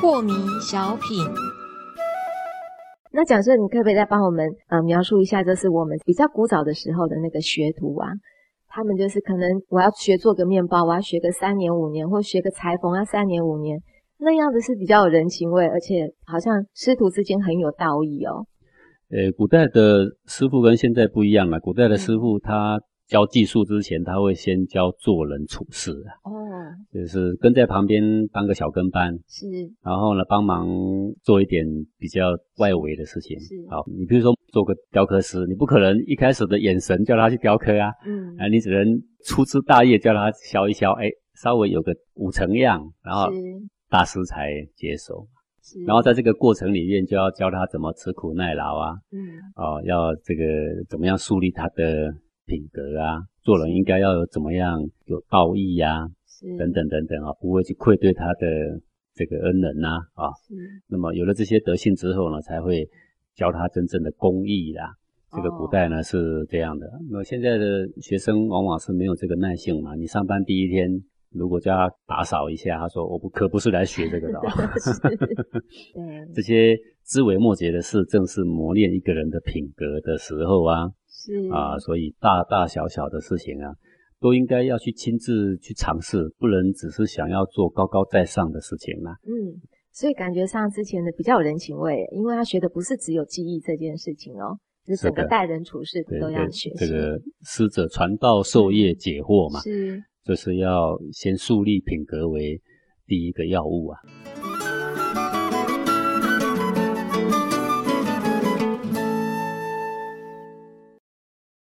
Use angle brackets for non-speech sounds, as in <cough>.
破迷小品。那假设你可不可以再帮我们呃描述一下，就是我们比较古早的时候的那个学徒啊，他们就是可能我要学做个面包，我要学个三年五年，或学个裁缝要三年五年，那样子是比较有人情味，而且好像师徒之间很有道义哦。呃，古代的师傅跟现在不一样了，古代的师傅他教技术之前，他会先教做人处事啊。哦，就是跟在旁边当个小跟班，是然后呢帮忙做一点比较外围的事情。是好，你比如说做个雕刻师，你不可能一开始的眼神叫他去雕刻啊，嗯啊，你只能粗枝大叶叫他削一削，哎，稍微有个五成样，然后大师才接手。是，然后在这个过程里面，就要教他怎么吃苦耐劳啊，嗯哦，要这个怎么样树立他的品格啊，做人应该要有怎么样有道义呀、是等等等等啊，不会去愧对他的这个恩人呐啊。是那么有了这些德性之后呢，才会教他真正的公义啦。这个古哦代呢是这样的，那么现在的学生往往是没有这个耐性嘛。你上班第一天，如果叫他打扫一下，他说我不可不是来学这个的、哦。<laughs> 对 <laughs> 这些枝微末节的事，正是磨练一个人的品格的时候啊是啊！所以大大小小的事情啊，都应该要去亲自去尝试，不能只是想要做高高在上的事情啦、嗯，所以感觉上之前的比较有人情味，因为他学的不是只有记忆这件事情哦，就是整个待人处事都要对学习。这个师者传道授业解惑嘛，是就是要先树立品格为第一个要务啊。